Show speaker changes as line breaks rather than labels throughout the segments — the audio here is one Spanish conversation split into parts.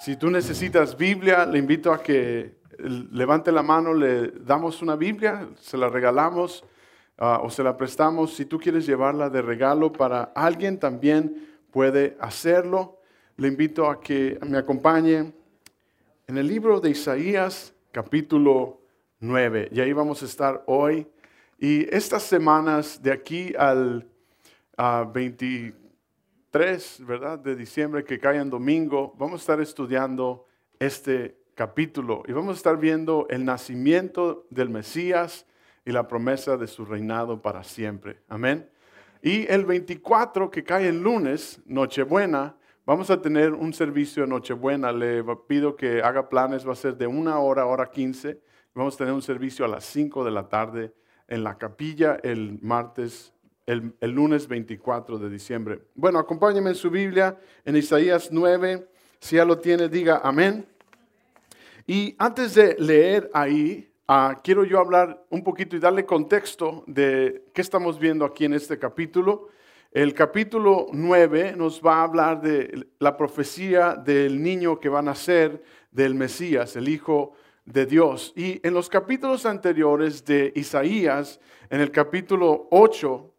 Si tú necesitas Biblia, le invito a que levante la mano, le damos una Biblia, se la regalamos ah, o se la prestamos. Si tú quieres llevarla de regalo para alguien, también puede hacerlo. Le invito a que me acompañe en el libro de Isaías, capítulo 9. Y ahí vamos a estar hoy. Y estas semanas, de aquí al 20 3, ¿verdad? De diciembre que cae en domingo, vamos a estar estudiando este capítulo y vamos a estar viendo el nacimiento del Mesías y la promesa de su reinado para siempre. Amén. Y el 24 que cae el lunes, Nochebuena, vamos a tener un servicio de Nochebuena. Le pido que haga planes, va a ser de una hora, hora 15. Vamos a tener un servicio a las 5 de la tarde en la capilla el martes el, lunes 24 de diciembre. Bueno, acompáñenme en su Biblia, en Isaías 9. Si ya lo tiene, diga amén. Y antes de leer ahí, ah, quiero yo hablar un poquito y darle contexto de qué estamos viendo aquí en este capítulo. El capítulo 9 nos va a hablar de la profecía del niño que va a nacer, del Mesías, el Hijo de Dios. Y en los capítulos anteriores de Isaías, en el capítulo 8,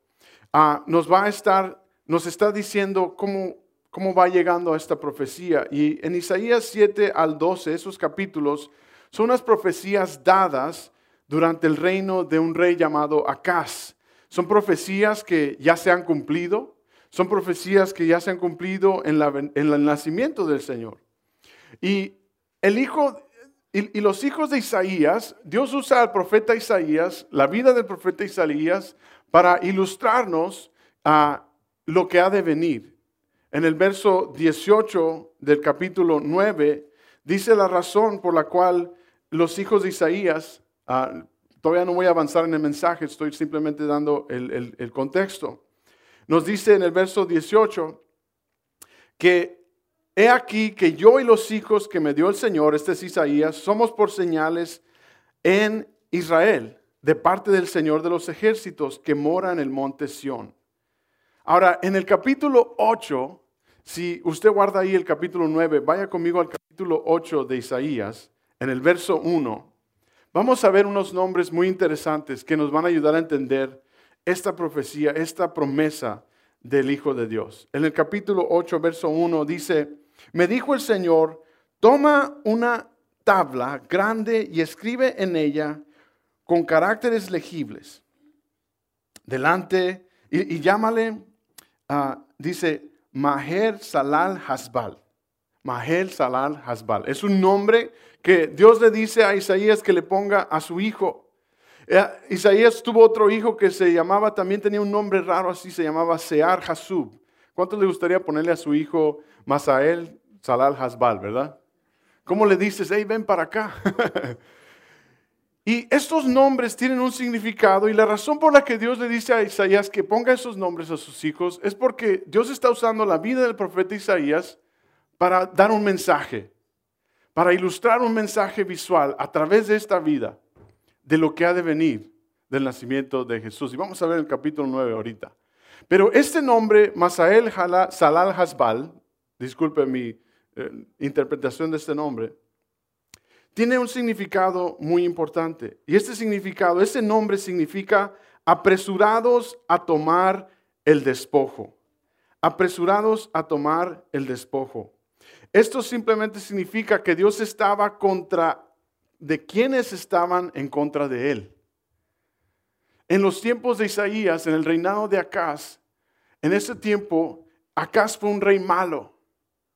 Ah, nos va a estar, nos está diciendo cómo, cómo va llegando a esta profecía. Y en Isaías 7 al 12, esos capítulos, son unas profecías dadas durante el reino de un rey llamado Acaz. Son profecías que ya se han cumplido, son profecías que ya se han cumplido en, el nacimiento del Señor. Y el hijo y, los hijos de Isaías, Dios usa al profeta Isaías, la vida del profeta Isaías, para ilustrarnos a lo que ha de venir. En el verso 18 del capítulo 9 dice la razón por la cual los hijos de Isaías, ah, todavía no voy a avanzar en el mensaje, estoy simplemente dando el, el contexto. Nos dice en el verso 18 que he aquí que yo y los hijos que me dio el Señor, este es Isaías, somos por señales en Israel de parte del Señor de los ejércitos que mora en el monte Sión. Ahora, en el capítulo 8, si usted guarda ahí el capítulo 9, vaya conmigo al capítulo 8 de Isaías, en el verso 1, vamos a ver unos nombres muy interesantes que nos van a ayudar a entender esta profecía, esta promesa del Hijo de Dios. En el capítulo 8, verso 1 dice, me dijo el Señor, toma una tabla grande y escribe en ella con caracteres legibles delante y, llámale, ah, dice, Maher Salal Hasbal. Maher Salal Hasbal. Es un nombre que Dios le dice a Isaías que le ponga a su hijo. Eh, Isaías tuvo otro hijo que se llamaba, también tenía un nombre raro así, se llamaba Sear Hasub. ¿Cuánto le gustaría ponerle a su hijo Masael Salal Hasbal, verdad? ¿Cómo le dices, hey, ven para acá? Y estos nombres tienen un significado y la razón por la que Dios le dice a Isaías que ponga esos nombres a sus hijos es porque Dios está usando la vida del profeta Isaías para dar un mensaje, para ilustrar un mensaje visual a través de esta vida de lo que ha de venir del nacimiento de Jesús. Y vamos a ver el capítulo 9 ahorita. Pero este nombre, Masael Salal Hasbal, disculpe mi eh, interpretación de este nombre, tiene un significado muy importante. Y este significado, este nombre significa apresurados a tomar el despojo. Apresurados a tomar el despojo. Esto simplemente significa que Dios estaba contra de quienes estaban en contra de él. En los tiempos de Isaías, en el reinado de Acaz, en ese tiempo, Acaz fue un rey malo.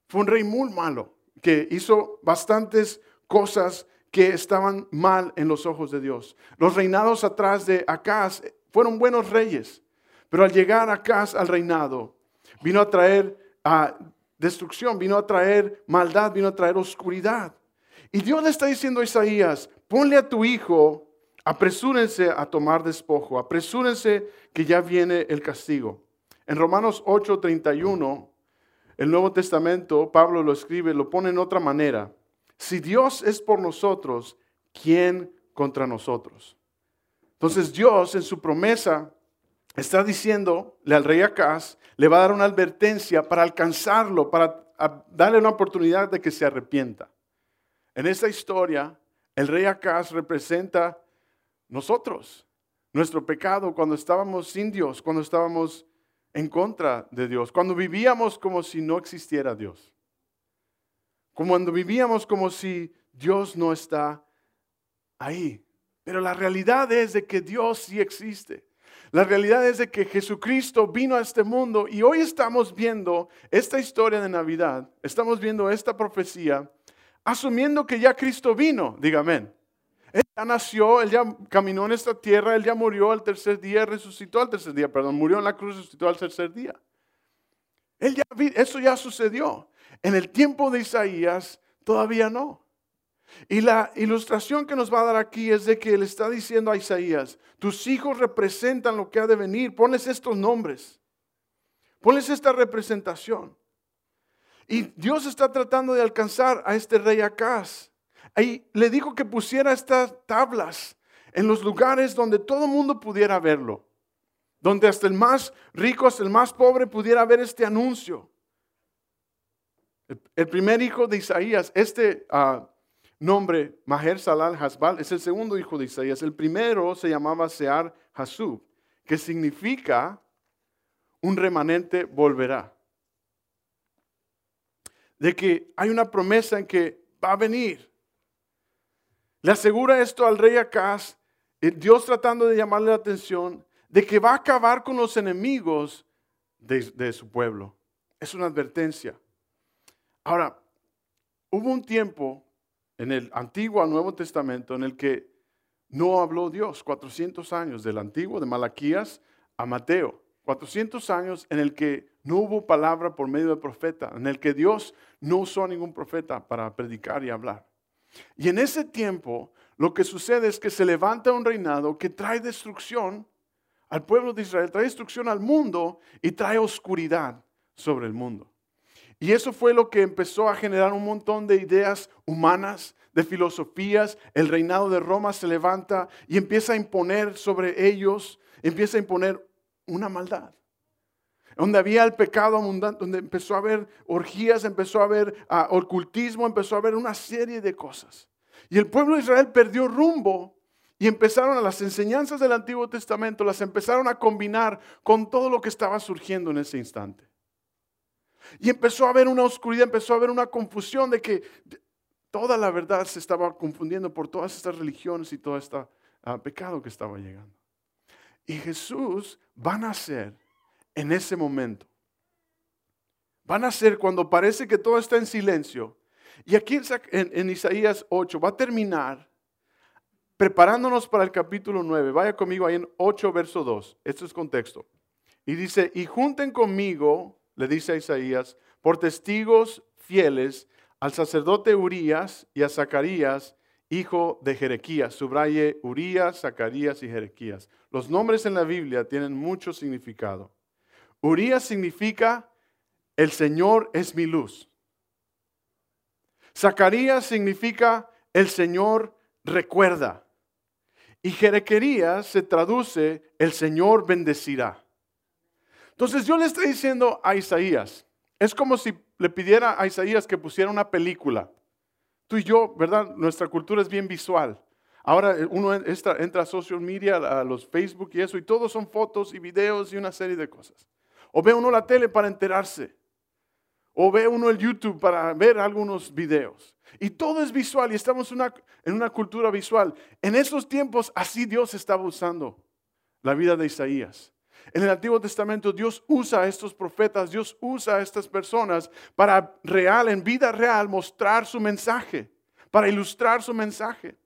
Fue un rey muy malo, que hizo bastantes cosas que estaban mal en los ojos de Dios. Los reinados atrás de Acaz fueron buenos reyes, pero al llegar Acaz al reinado, vino a traer destrucción, vino a traer maldad, vino a traer oscuridad. Y Dios le está diciendo a Isaías, ponle a tu hijo, apresúrense a tomar despojo, apresúrense que ya viene el castigo. En Romanos 8:31, el Nuevo Testamento, Pablo lo escribe, lo pone en otra manera. Si Dios es por nosotros, ¿quién contra nosotros? Entonces Dios en su promesa está diciéndole al rey Acaz, le va a dar una advertencia para alcanzarlo, para darle una oportunidad de que se arrepienta. En esta historia, el rey Acaz representa nosotros, nuestro pecado cuando estábamos sin Dios, cuando estábamos en contra de Dios, cuando vivíamos como si no existiera Dios, cuando vivíamos como si Dios no está ahí. Pero la realidad es de que Dios sí existe. La realidad es de que Jesucristo vino a este mundo y hoy estamos viendo esta historia de Navidad, estamos viendo esta profecía, asumiendo que ya Cristo vino, dígame. Él ya nació, Él ya caminó en esta tierra, Él ya murió al tercer día, resucitó al tercer día, perdón, murió en la cruz, resucitó al tercer día. Eso ya sucedió. En el tiempo de Isaías todavía no. Y la ilustración que nos va a dar aquí es de que Él está diciendo a Isaías, tus hijos representan lo que ha de venir, ponles estos nombres, ponles esta representación. Y Dios está tratando de alcanzar a este rey Acaz. Ahí le dijo que pusiera estas tablas en los lugares donde todo el mundo pudiera verlo, donde hasta el más rico, hasta el más pobre pudiera ver este anuncio. El, primer hijo de Isaías, este ah, nombre, Maher Salal Hasbal, es el segundo hijo de Isaías. El primero se llamaba Sear Hasub, que significa un remanente volverá. De que hay una promesa en que va a venir le asegura esto al rey Acaz, eh, Dios tratando de llamarle la atención de que va a acabar con los enemigos de, su pueblo. Es una advertencia. Ahora, hubo un tiempo en el Antiguo al Nuevo Testamento en el que no habló Dios, 400 años del Antiguo, de Malaquías a Mateo, 400 años en el que no hubo palabra por medio del profeta, en el que Dios no usó a ningún profeta para predicar y hablar. Y en ese tiempo lo que sucede es que se levanta un reinado que trae destrucción al pueblo de Israel, trae destrucción al mundo y trae oscuridad sobre el mundo. Y eso fue lo que empezó a generar un montón de ideas humanas, de filosofías. El reinado de Roma se levanta y empieza a imponer sobre ellos, empieza a imponer una maldad donde había el pecado abundante, donde empezó a haber orgías, empezó a haber ah, ocultismo, empezó a haber una serie de cosas. Y el pueblo de Israel perdió rumbo y empezaron a las enseñanzas del Antiguo Testamento, las empezaron a combinar con todo lo que estaba surgiendo en ese instante. Y empezó a haber una oscuridad, empezó a haber una confusión de que toda la verdad se estaba confundiendo por todas estas religiones y todo este pecado que estaba llegando. Y Jesús va a nacer en ese momento. Van a ser cuando parece que todo está en silencio. Y aquí en, Isaías 8 va a terminar preparándonos para el capítulo 9. Vaya conmigo ahí en 8, verso 2. Esto es contexto. Y dice, y junten conmigo, le dice a Isaías, por testigos fieles al sacerdote Urías y a Zacarías, hijo de Jerequías. Subraye Urías, Zacarías y Jerequías. Los nombres en la Biblia tienen mucho significado. Urias significa el Señor es mi luz. Zacarías significa el Señor recuerda. Y Jerequerías se traduce el Señor bendecirá. Entonces yo le estoy diciendo a Isaías, es como si le pidiera a Isaías que pusiera una película. Tú y yo, ¿verdad? Nuestra cultura es bien visual. Ahora uno entra, entra a social media, a los Facebook y eso, y todos son fotos y videos y una serie de cosas. O ve uno la tele para enterarse. O ve uno el YouTube para ver algunos videos. Y todo es visual y estamos en una cultura visual. En esos tiempos así Dios estaba usando la vida de Isaías. En el Antiguo Testamento Dios usa a estos profetas, Dios usa a estas personas para real, en vida real, mostrar su mensaje, para ilustrar su mensaje.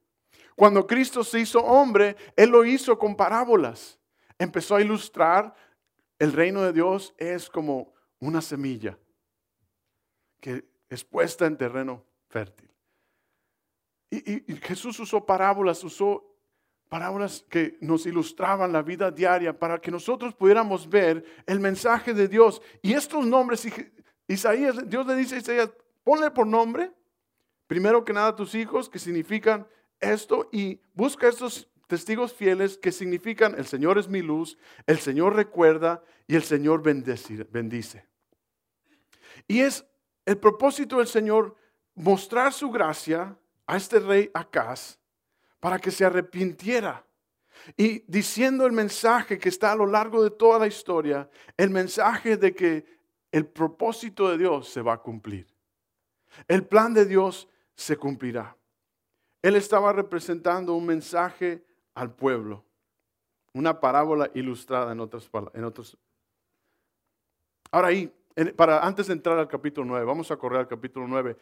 Cuando Cristo se hizo hombre, Él lo hizo con parábolas. Empezó a ilustrar el reino de Dios es como una semilla que es puesta en terreno fértil. Y, Jesús usó parábolas, usó parábolas que nos ilustraban la vida diaria para que nosotros pudiéramos ver el mensaje de Dios. Y estos nombres, Isaías, Dios le dice a Isaías, ponle por nombre, primero que nada tus hijos, que significan esto, y busca estos testigos fieles que significan el Señor es mi luz, el Señor recuerda y el Señor bendice. Y es el propósito del Señor mostrar su gracia a este rey Acaz para que se arrepintiera. Y diciendo el mensaje que está a lo largo de toda la historia, el mensaje de que el propósito de Dios se va a cumplir. El plan de Dios se cumplirá. Él estaba representando un mensaje al pueblo, una parábola ilustrada en otras otros. Ahora ahí, para antes de entrar al capítulo 9, vamos a correr al capítulo 9.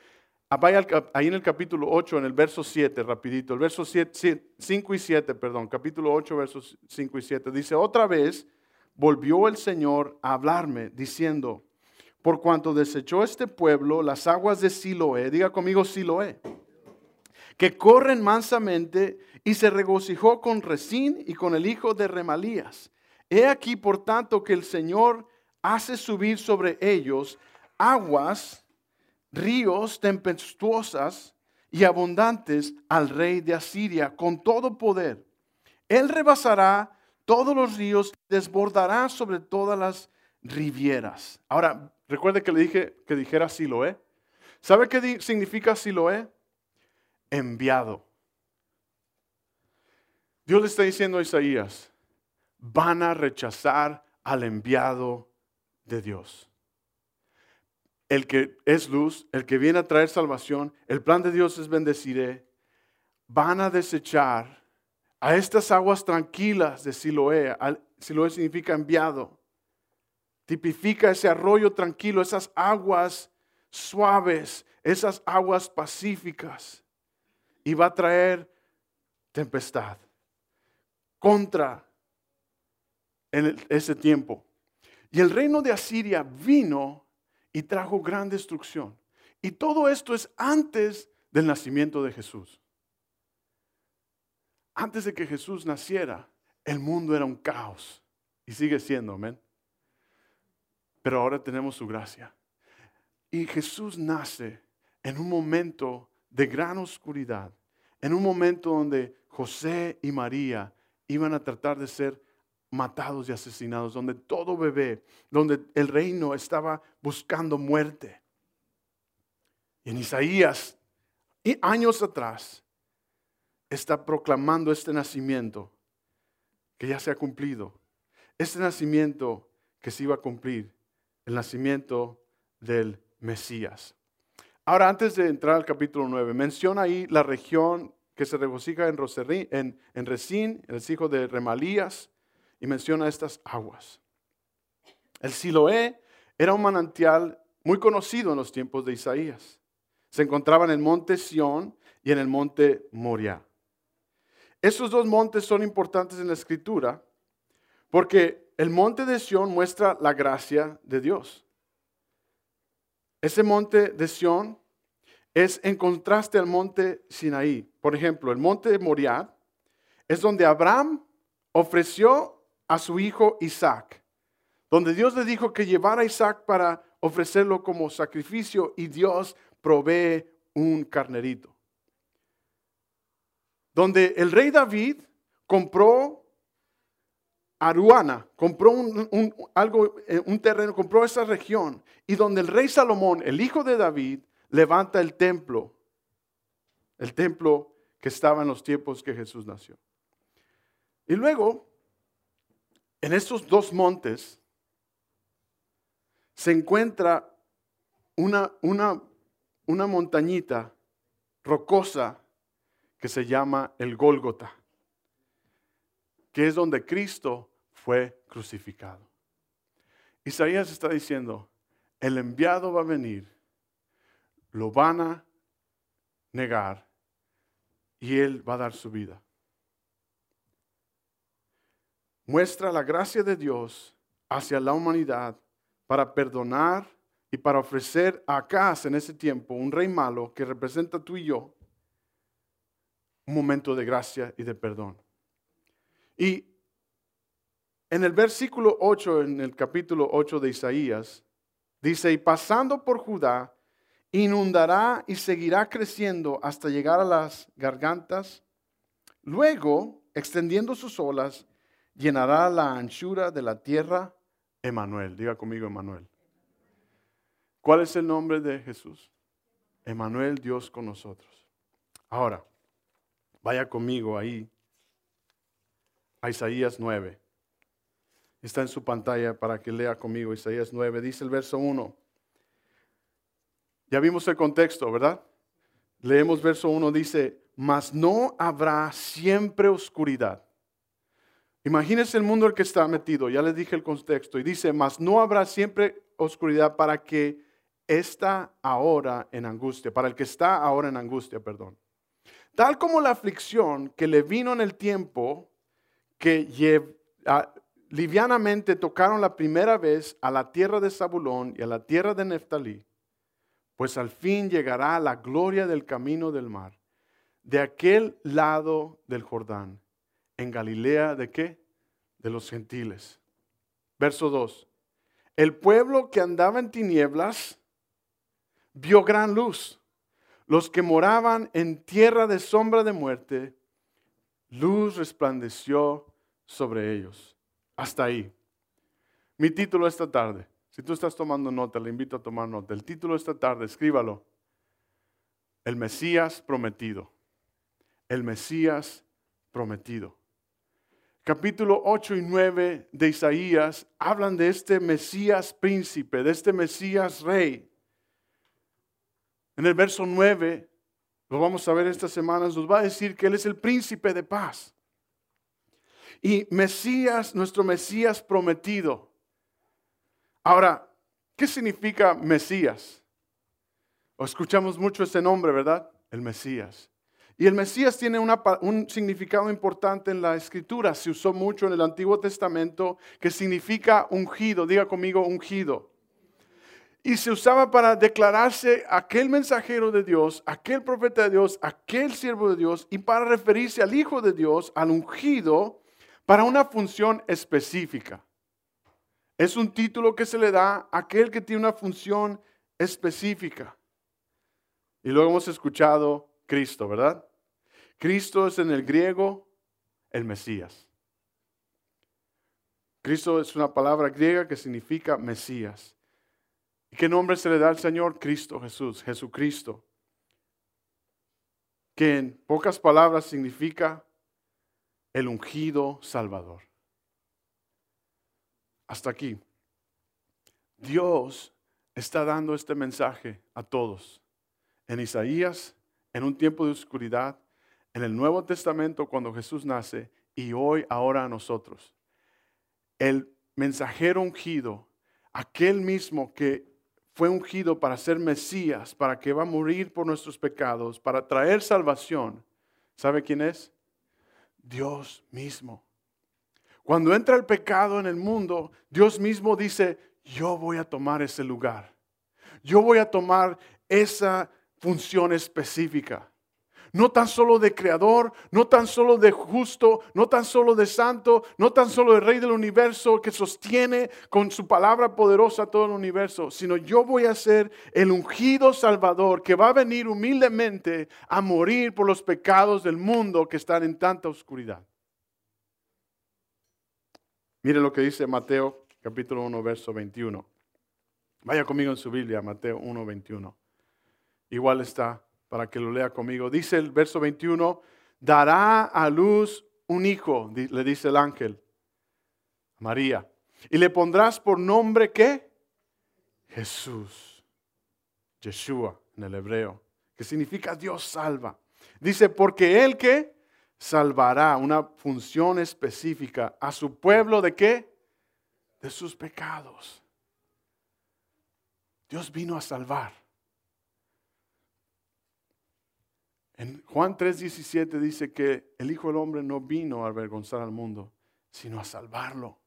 ahí en el capítulo 8, en el verso 7, rapidito, el verso 5 y 7, perdón, capítulo 8, versos 5 y 7, dice, otra vez volvió el Señor a hablarme diciendo, por cuanto desechó este pueblo las aguas de Siloé, diga conmigo Siloé, que corren mansamente y se regocijó con Resín y con el hijo de Remalías. He aquí, por tanto, que el Señor hace subir sobre ellos aguas, ríos tempestuosas y abundantes al rey de Asiria con todo poder. Él rebasará todos los ríos, desbordará sobre todas las rivieras. Ahora, recuerde que le dije que dijera Siloé. ¿Sabe qué significa Siloé? Enviado. Dios le está diciendo a Isaías, van a rechazar al enviado de Dios. El que es luz, el que viene a traer salvación, el plan de Dios es bendeciré. Van a desechar a estas aguas tranquilas de Siloé. Siloé significa enviado. Tipifica ese arroyo tranquilo, esas aguas suaves, esas aguas pacíficas. Y va a traer tempestad contra en ese tiempo. Y el reino de Asiria vino y trajo gran destrucción. Y todo esto es antes del nacimiento de Jesús. Antes de que Jesús naciera, el mundo era un caos. Y sigue siendo, amén. Pero ahora tenemos su gracia. Y Jesús nace en un momento de gran oscuridad, en un momento donde José y María iban a tratar de ser matados y asesinados, donde todo bebé, donde el reino estaba buscando muerte. Y en Isaías, y años atrás, está proclamando este nacimiento que ya se ha cumplido. Este nacimiento que se iba a cumplir, el nacimiento del Mesías. Ahora, antes de entrar al capítulo 9, menciona ahí la región que se regocija en, en, en Resín, el hijo de Remalías, y menciona estas aguas. El Siloé era un manantial muy conocido en los tiempos de Isaías. Se encontraba en el monte Sión y en el monte Moriah. Esos dos montes son importantes en la escritura porque el monte de Sión muestra la gracia de Dios. Ese monte de Sión es en contraste al monte Sinaí. Por ejemplo, el monte de Moriah es donde Abraham ofreció a su hijo Isaac, donde Dios le dijo que llevara a Isaac para ofrecerlo como sacrificio y Dios provee un carnerito. Donde el rey David compró Aruana, compró un, algo, eh, un terreno, compró esa región, y donde el rey Salomón, el hijo de David, levanta el templo, el templo que estaba en los tiempos que Jesús nació. Y luego en estos dos montes se encuentra una, una, una montañita rocosa que se llama el Gólgota, que es donde Cristo fue crucificado. Isaías está diciendo, el enviado va a venir, lo van a negar y él va a dar su vida muestra la gracia de Dios hacia la humanidad para perdonar y para ofrecer a Acaz en ese tiempo, un rey malo que representa tú y yo, un momento de gracia y de perdón. Y en el versículo 8, en el capítulo 8 de Isaías, dice, y pasando por Judá, inundará y seguirá creciendo hasta llegar a las gargantas. Luego, extendiendo sus olas, llenará la anchura de la tierra, Emanuel. Diga conmigo, Emanuel. ¿Cuál es el nombre de Jesús? Emanuel, Dios con nosotros. Ahora, vaya conmigo ahí a Isaías 9. Está en su pantalla para que lea conmigo Isaías 9. Dice el verso 1. Ya vimos el contexto, ¿verdad? Leemos verso 1, dice, mas no habrá siempre oscuridad. Imagínense el mundo en el que está metido, ya les dije el contexto, y dice, mas no habrá siempre oscuridad para que está ahora en angustia, para el que está ahora en angustia, perdón. Tal como la aflicción que le vino en el tiempo que livianamente tocaron la primera vez a la tierra de Zabulón y a la tierra de Neftalí, pues al fin llegará la gloria del camino del mar, de aquel lado del Jordán, en Galilea de qué? De los gentiles. Verso 2. El pueblo que andaba en tinieblas vio gran luz. Los que moraban en tierra de sombra de muerte, luz resplandeció sobre ellos. Hasta ahí. Mi título esta tarde, si tú estás tomando nota, le invito a tomar nota. El título esta tarde, escríbalo. El Mesías prometido. El Mesías prometido. Capítulo 8 y 9 de Isaías hablan de este Mesías príncipe, de este Mesías rey. En el verso 9, lo vamos a ver estas semanas, nos va a decir que Él es el príncipe de paz. Y Mesías, nuestro Mesías prometido. Ahora, ¿qué significa Mesías? O escuchamos mucho este nombre, ¿verdad? El Mesías. Y el Mesías tiene un significado importante en la escritura. Se usó mucho en el Antiguo Testamento que significa ungido. Diga conmigo ungido. Y se usaba para declararse aquel mensajero de Dios, aquel profeta de Dios, aquel siervo de Dios y para referirse al Hijo de Dios, al ungido, para una función específica. Es un título que se le da a aquel que tiene una función específica. Y luego hemos escuchado Cristo, ¿verdad? Cristo es en el griego el Mesías. Cristo es una palabra griega que significa Mesías. ¿Y qué nombre se le da al Señor? Cristo Jesús, Jesucristo. Que en pocas palabras significa el ungido Salvador. Hasta aquí. Dios está dando este mensaje a todos. En Isaías, en un tiempo de oscuridad, en el Nuevo Testamento cuando Jesús nace y hoy, ahora a nosotros. El mensajero ungido, aquel mismo que fue ungido para ser Mesías, para que va a morir por nuestros pecados, para traer salvación, ¿sabe quién es? Dios mismo. Cuando entra el pecado en el mundo, Dios mismo dice, yo voy a tomar ese lugar. Yo voy a tomar esa función específica. No tan solo de creador, no tan solo de justo, no tan solo de santo, no tan solo de rey del universo que sostiene con su palabra poderosa todo el universo, sino yo voy a ser el ungido salvador que va a venir humildemente a morir por los pecados del mundo que están en tanta oscuridad. Mire lo que dice Mateo capítulo 1, verso 21. Vaya conmigo en su Biblia, Mateo 1, 21. Igual está para que lo lea conmigo. Dice el verso 21, dará a luz un hijo, le dice el ángel, María. Y le pondrás por nombre qué? Jesús. Yeshua en el hebreo, que significa Dios salva. Dice, porque él que salvará una función específica a su pueblo de qué? De sus pecados. Dios vino a salvar. En Juan 3:17 dice que el Hijo del Hombre no vino a avergonzar al mundo, sino a salvarlo.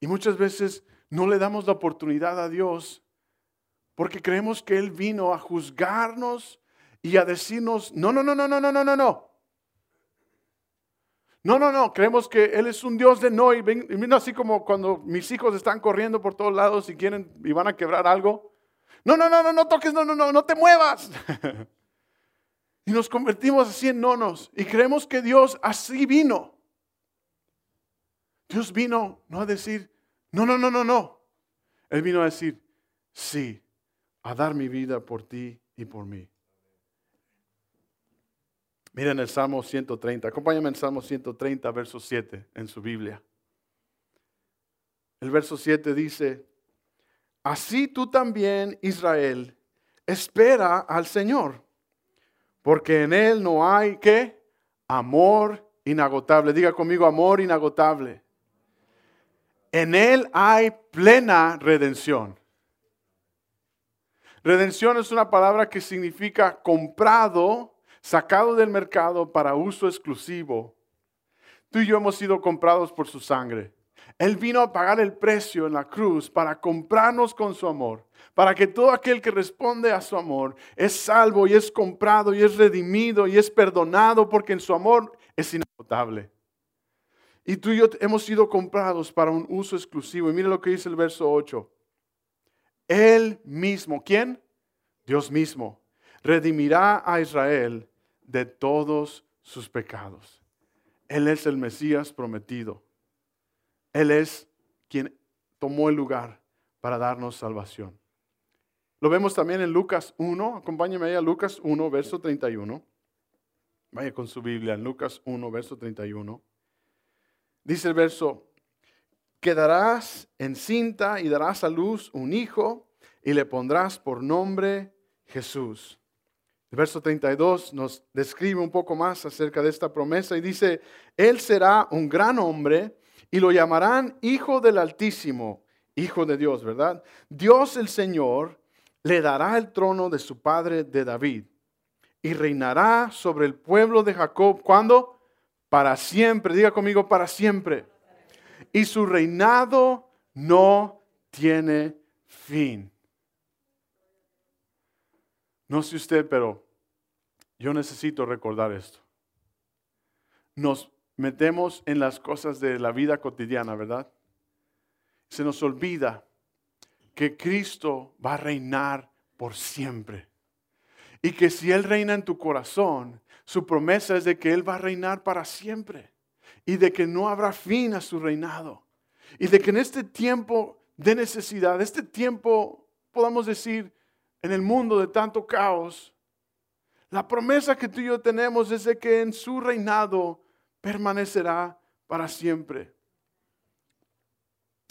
Y muchas veces no le damos la oportunidad a Dios porque creemos que Él vino a juzgarnos y a decirnos, no, no, no, no, no, no, no, no, no. No, no, no, creemos que Él es un Dios de no y vino así como cuando mis hijos están corriendo por todos lados y quieren y van a quebrar algo. No, no, no, no, no toques, no, no, no, no te muevas. Y nos convertimos así en nonos y creemos que Dios así vino. Dios vino no a decir, no, no, no, no, no. Él vino a decir, sí, a dar mi vida por ti y por mí. Miren el Salmo 130. Acompáñame en Salmo 130, verso 7 en su Biblia. El verso 7 dice, así tú también, Israel, espera al Señor, porque en Él no hay, ¿qué? Amor inagotable. Diga conmigo, amor inagotable. En Él hay plena redención. Redención es una palabra que significa comprado, sacado del mercado para uso exclusivo. Tú y yo hemos sido comprados por su sangre. Él vino a pagar el precio en la cruz para comprarnos con su amor, para que todo aquel que responde a su amor es salvo y es comprado y es redimido y es perdonado porque en su amor es inagotable. Y tú y yo hemos sido comprados para un uso exclusivo. Y mire lo que dice el verso 8. Él mismo, ¿quién? Dios mismo, redimirá a Israel de todos sus pecados. Él es el Mesías prometido. Él es quien tomó el lugar para darnos salvación. Lo vemos también en Lucas 1. Acompáñame ahí a Lucas 1, verso 31. Vaya con su Biblia, en Lucas 1, verso 31. Dice el verso, quedarás encinta y darás a luz un hijo y le pondrás por nombre Jesús. El verso 32 nos describe un poco más acerca de esta promesa y dice, Él será un gran hombre y lo llamarán Hijo del Altísimo, Hijo de Dios, ¿verdad? Dios el Señor le dará el trono de su padre de David y reinará sobre el pueblo de Jacob. ¿Cuándo? para siempre, diga conmigo, para siempre. Y su reinado no tiene fin. No sé usted, pero yo necesito recordar esto. Nos metemos en las cosas de la vida cotidiana, ¿verdad? Se nos olvida que Cristo va a reinar por siempre. Y que si Él reina en tu corazón, su promesa es de que Él va a reinar para siempre y de que no habrá fin a su reinado. Y de que en este tiempo de necesidad, este tiempo, podamos decir, en el mundo de tanto caos, la promesa que tú y yo tenemos es de que en su reinado permanecerá para siempre.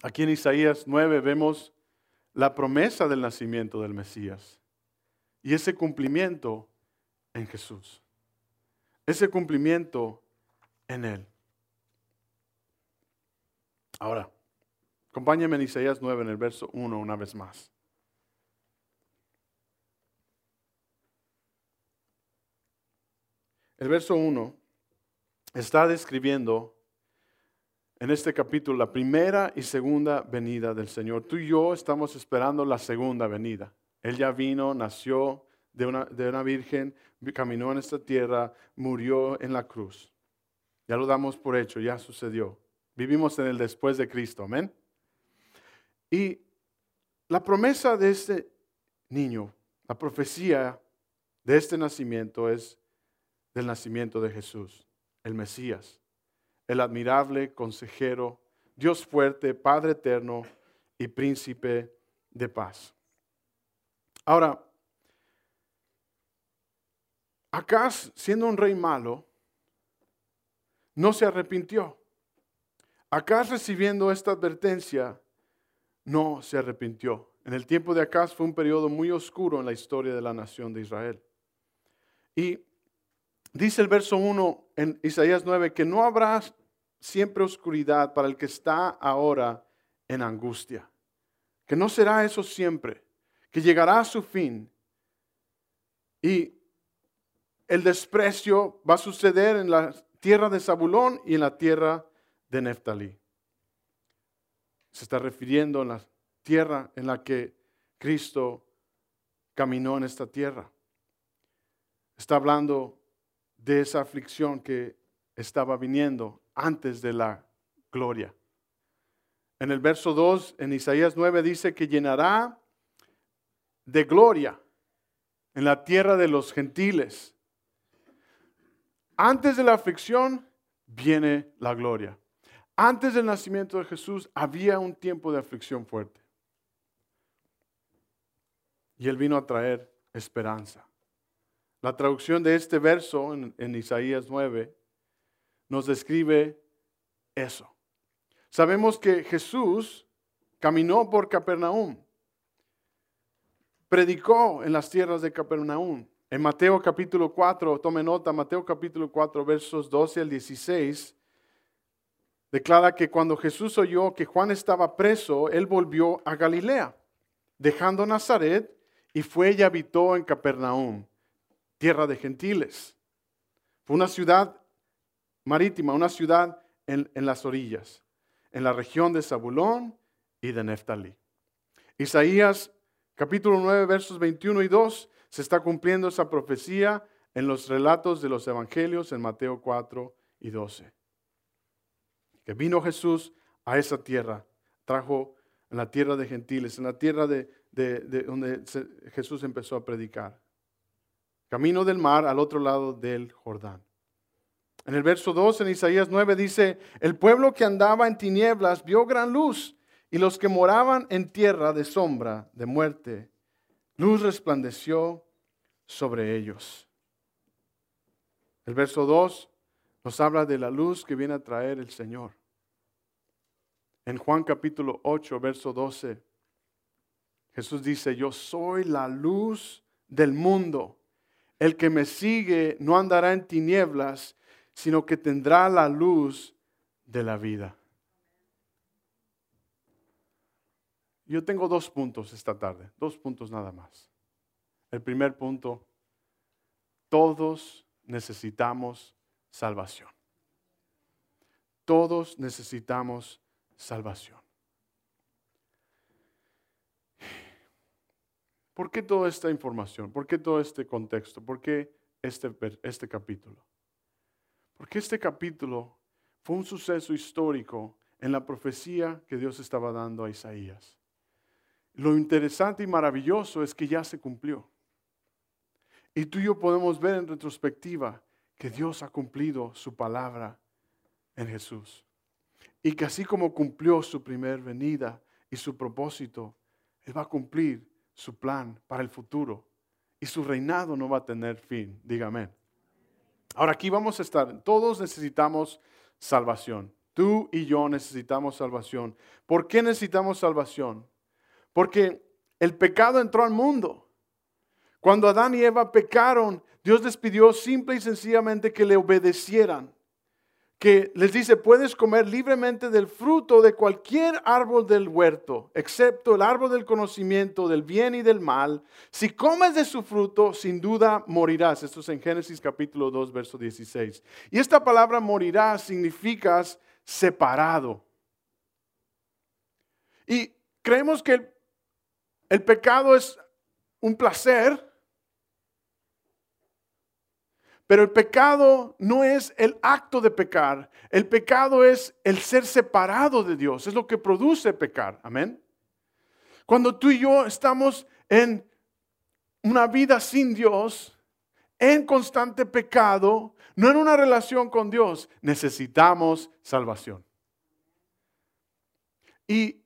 Aquí en Isaías 9 vemos la promesa del nacimiento del Mesías y ese cumplimiento en Jesús ese cumplimiento en Él. Ahora, acompáñame en Isaías 9, en el verso 1, una vez más. El verso 1 está describiendo en este capítulo la primera y segunda venida del Señor. Tú y yo estamos esperando la segunda venida. Él ya vino, nació, de una, virgen, caminó en esta tierra, murió en la cruz. Ya lo damos por hecho, ya sucedió. Vivimos en el después de Cristo, amén. Y la promesa de este niño, la profecía de este nacimiento es del nacimiento de Jesús, el Mesías, el admirable consejero, Dios fuerte, Padre eterno y príncipe de paz. Ahora, Acaz, siendo un rey malo, no se arrepintió. Acaz recibiendo esta advertencia, no se arrepintió. En el tiempo de Acaz fue un periodo muy oscuro en la historia de la nación de Israel. Y dice el verso 1 en Isaías 9 que no habrá siempre oscuridad para el que está ahora en angustia. Que no será eso siempre, que llegará a su fin. Y el desprecio va a suceder en la tierra de Zabulón y en la tierra de Neftalí. Se está refiriendo a la tierra en la que Cristo caminó en esta tierra. Está hablando de esa aflicción que estaba viniendo antes de la gloria. En el verso 2, en Isaías 9, dice que llenará de gloria en la tierra de los gentiles antes de la aflicción viene la gloria. Antes del nacimiento de Jesús había un tiempo de aflicción fuerte. y Él vino a traer esperanza. La traducción de este verso en, Isaías 9 nos describe eso. Sabemos que Jesús caminó por Capernaum, predicó en las tierras de Capernaum. En Mateo capítulo 4, tome nota, Mateo capítulo 4, versos 12 al 16, declara que cuando Jesús oyó que Juan estaba preso, él volvió a Galilea, dejando Nazaret y fue y habitó en Capernaum, tierra de gentiles. Fue una ciudad marítima, una ciudad en, las orillas, en la región de Zabulón y de Neftalí. Isaías capítulo 9, versos 21 y 2, se está cumpliendo esa profecía en los relatos de los evangelios en Mateo 4 y 12 que vino Jesús a esa tierra, trajo en la tierra de gentiles, en la tierra de, donde Jesús empezó a predicar. Camino del mar al otro lado del Jordán. En el verso 2 en Isaías 9 dice, el pueblo que andaba en tinieblas vio gran luz y los que moraban en tierra de sombra, de muerte, luz resplandeció sobre ellos. El verso 2 nos habla de la luz que viene a traer el Señor. En Juan capítulo 8, verso 12, Jesús dice, yo soy la luz del mundo. El que me sigue no andará en tinieblas, sino que tendrá la luz de la vida. Yo tengo dos puntos esta tarde, dos puntos nada más. El primer punto, todos necesitamos salvación. Todos necesitamos salvación. ¿Por qué toda esta información? ¿Por qué todo este contexto? ¿Por qué este, este capítulo? Porque este capítulo fue un suceso histórico en la profecía que Dios estaba dando a Isaías. Lo interesante y maravilloso es que ya se cumplió. Y tú y yo podemos ver en retrospectiva que Dios ha cumplido su palabra en Jesús. Y que así como cumplió su primer venida y su propósito, Él va a cumplir su plan para el futuro. Y su reinado no va a tener fin. Dígame. Ahora aquí vamos a estar. Todos necesitamos salvación. Tú y yo necesitamos salvación. ¿Por qué necesitamos salvación? Porque el pecado entró al mundo. Cuando Adán y Eva pecaron, Dios les pidió simple y sencillamente que le obedecieran. Que les dice, puedes comer libremente del fruto de cualquier árbol del huerto, excepto el árbol del conocimiento del bien y del mal. Si comes de su fruto, sin duda morirás. Esto es en Génesis capítulo 2, verso 16. Y esta palabra morirás significa separado. Y creemos que el pecado es un placer, pero el pecado no es el acto de pecar. El pecado es el ser separado de Dios. Es lo que produce pecar. Amén. Cuando tú y yo estamos en una vida sin Dios, en constante pecado, no en una relación con Dios, necesitamos salvación. Y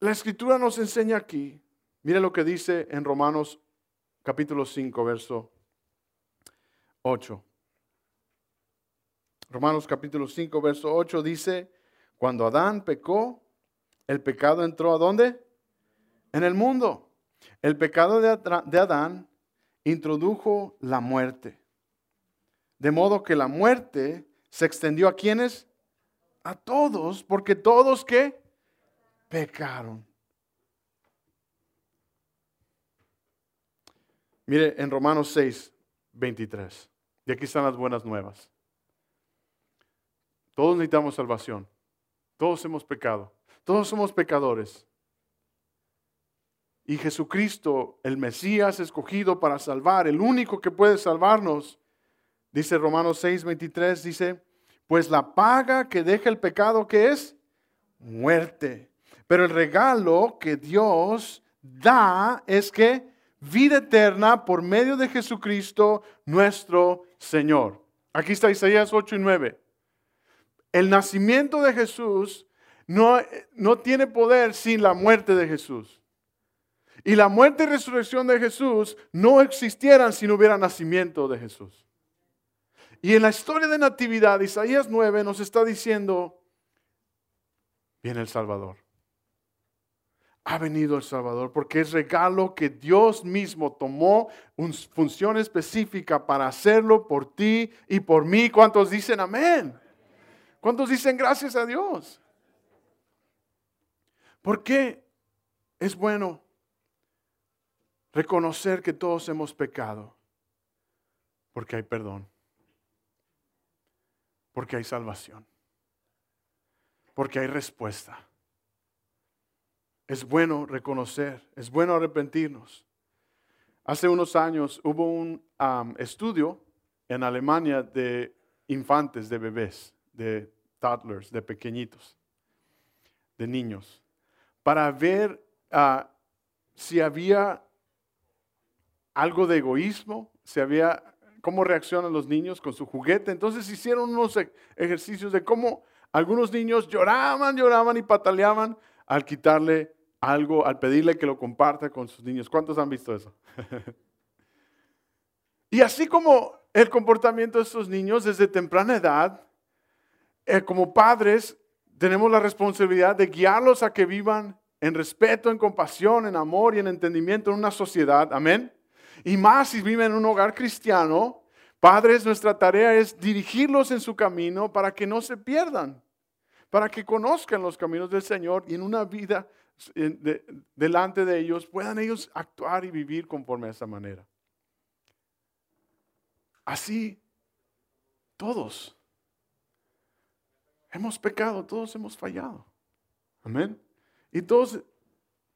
la escritura nos enseña aquí Mire lo que dice en Romanos capítulo 5, verso 8. Romanos capítulo 5, verso 8 dice, cuando Adán pecó, el pecado entró a dónde? En el mundo. El pecado de Adán introdujo la muerte. De modo que la muerte se extendió a quienes? A todos, porque todos que pecaron. Mire, en Romanos 6, 23. Y aquí están las buenas nuevas. Todos necesitamos salvación. Todos hemos pecado. Todos somos pecadores. Y Jesucristo, el Mesías escogido para salvar, el único que puede salvarnos, dice Romanos 6, 23, dice, pues la paga que deja el pecado, que es? Muerte. Pero el regalo que Dios da es que vida eterna por medio de Jesucristo nuestro Señor. Aquí está Isaías 8 y 9. El nacimiento de Jesús no, no tiene poder sin la muerte de Jesús. Y la muerte y resurrección de Jesús no existieran si no hubiera nacimiento de Jesús. Y en la historia de Natividad, Isaías 9 nos está diciendo, viene el Salvador. Ha venido el Salvador porque es regalo que Dios mismo tomó una función específica para hacerlo por ti y por mí. ¿Cuántos dicen amén? ¿Cuántos dicen gracias a Dios? ¿Por qué es bueno reconocer que todos hemos pecado? Porque hay perdón. Porque hay salvación. Porque hay respuesta. Es bueno reconocer, es bueno arrepentirnos. Hace unos años hubo un estudio en Alemania de infantes, de bebés, de toddlers, de pequeñitos, de niños, para ver ah, si había algo de egoísmo, si había cómo reaccionan los niños con su juguete. Entonces hicieron unos ejercicios de cómo algunos niños lloraban, lloraban y pataleaban al quitarle algo, al pedirle que lo comparta con sus niños. ¿Cuántos han visto eso? y así como el comportamiento de estos niños desde temprana edad, eh, como padres tenemos la responsabilidad de guiarlos a que vivan en respeto, en compasión, en amor y en entendimiento en una sociedad. Amén. Y más si viven en un hogar cristiano, padres, nuestra tarea es dirigirlos en su camino para que no se pierdan, para que conozcan los caminos del Señor y en una vida delante de ellos puedan ellos actuar y vivir conforme a esa manera. Así, todos hemos pecado, todos hemos fallado. Amén. Y todos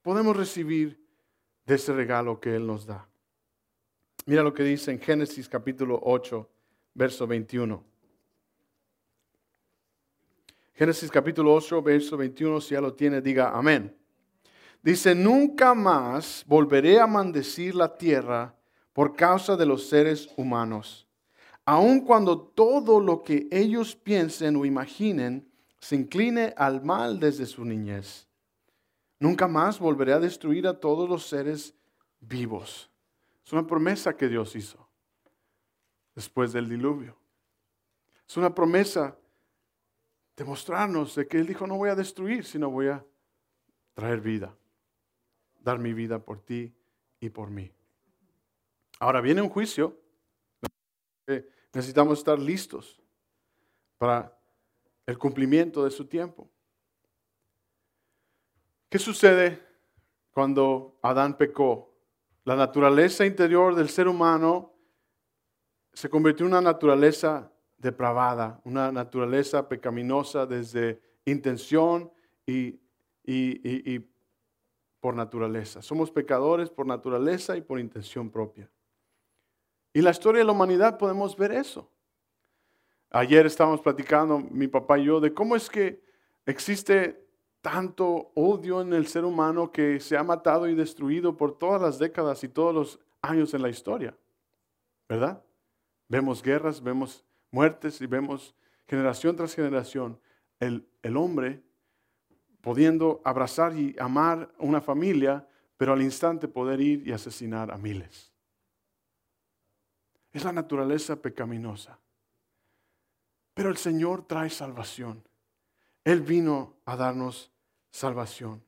podemos recibir de ese regalo que Él nos da. Mira lo que dice en Génesis capítulo 8, verso 21. Génesis capítulo 8, verso 21, si ya lo tiene, diga amén. Dice, nunca más volveré a maldecir la tierra por causa de los seres humanos, aun cuando todo lo que ellos piensen o imaginen se incline al mal desde su niñez. Nunca más volveré a destruir a todos los seres vivos. Es una promesa que Dios hizo después del diluvio. Es una promesa de mostrarnos de que Él dijo, no voy a destruir, sino voy a traer vida, dar mi vida por ti y por mí. Ahora viene un juicio. Necesitamos estar listos para el cumplimiento de su tiempo. ¿Qué sucede cuando Adán pecó la naturaleza interior del ser humano se convirtió en una naturaleza depravada, una naturaleza pecaminosa desde intención y, y, por naturaleza. Somos pecadores por naturaleza y por intención propia. Y la historia de la humanidad podemos ver eso. Ayer estábamos platicando, mi papá y yo, de cómo es que existe tanto odio en el ser humano que se ha matado y destruido por todas las décadas y todos los años en la historia. ¿Verdad? Vemos guerras, vemos muertes y vemos generación tras generación el, el hombre pudiendo abrazar y amar una familia, pero al instante poder ir y asesinar a miles. Es la naturaleza pecaminosa. Pero el Señor trae salvación. Él vino a darnos salvación.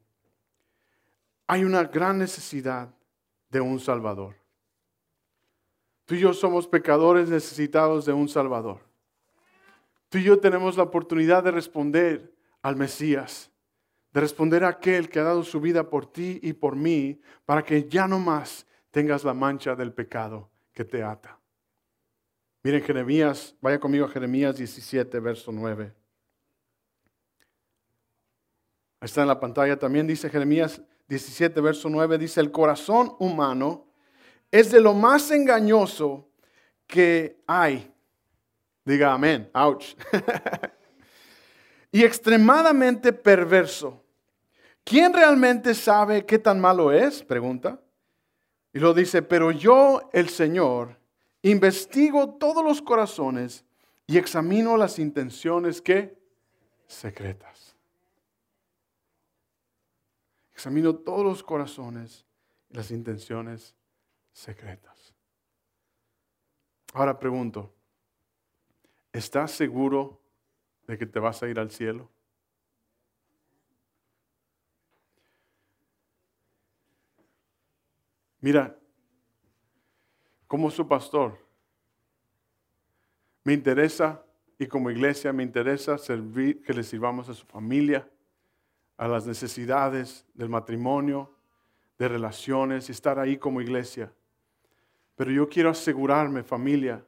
Hay una gran necesidad de un Salvador. Tú y yo somos pecadores necesitados de un Salvador. Tú y yo tenemos la oportunidad de responder al Mesías, de responder a aquel que ha dado su vida por ti y por mí, para que ya no más tengas la mancha del pecado que te ata. Miren Jeremías, vaya conmigo a Jeremías 17, verso 9. está en la pantalla también, dice Jeremías 17, verso 9, dice, el corazón humano es de lo más engañoso que hay. Diga amén, ouch. y extremadamente perverso. ¿Quién realmente sabe qué tan malo es? Pregunta. Y lo dice, pero yo, el Señor, investigo todos los corazones y examino las intenciones que secretas. Examino todos los corazones y las intenciones secretas. Ahora pregunto, ¿estás seguro de que te vas a ir al cielo? Mira, como su pastor, me interesa y como iglesia me interesa servir, que le sirvamos a su familia, a las necesidades del matrimonio, de relaciones y estar ahí como iglesia. Pero yo quiero asegurarme, familia,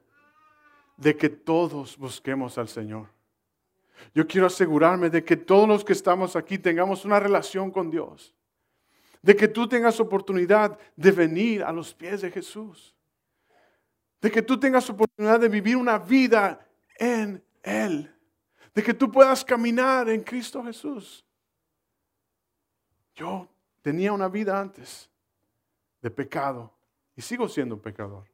de que todos busquemos al Señor. Yo quiero asegurarme de que todos los que estamos aquí tengamos una relación con Dios. De que tú tengas oportunidad de venir a los pies de Jesús. De que tú tengas oportunidad de vivir una vida en Él. De que tú puedas caminar en Cristo Jesús. Yo tenía una vida antes de pecado y sigo siendo un pecador.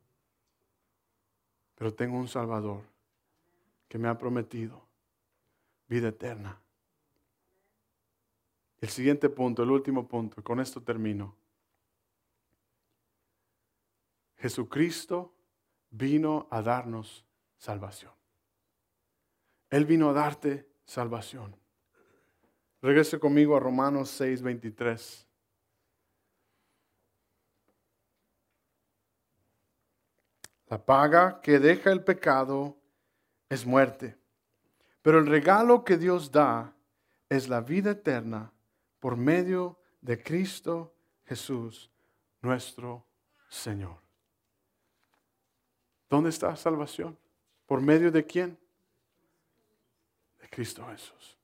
Pero tengo un Salvador que me ha prometido vida eterna. El siguiente punto, el último punto, con esto termino. Jesucristo vino a darnos salvación. Él vino a darte salvación. Regrese conmigo a Romanos 6, 23. La paga que deja el pecado es muerte, pero el regalo que Dios da es la vida eterna por medio de Cristo Jesús, nuestro Señor. ¿Dónde está la salvación? ¿Por medio de quién? De Cristo Jesús.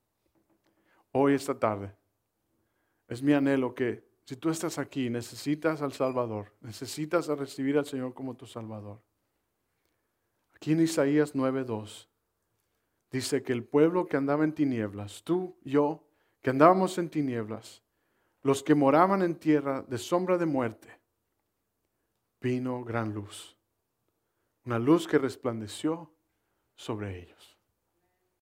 Hoy, esta tarde, es mi anhelo que si tú estás aquí, necesitas al Salvador, necesitas a recibir al Señor como tu Salvador Aquí en Isaías 9:2 dice que el pueblo que andaba en tinieblas, tú, yo, que andábamos en tinieblas, los que moraban en tierra de sombra de muerte, vino gran luz, una luz que resplandeció sobre ellos.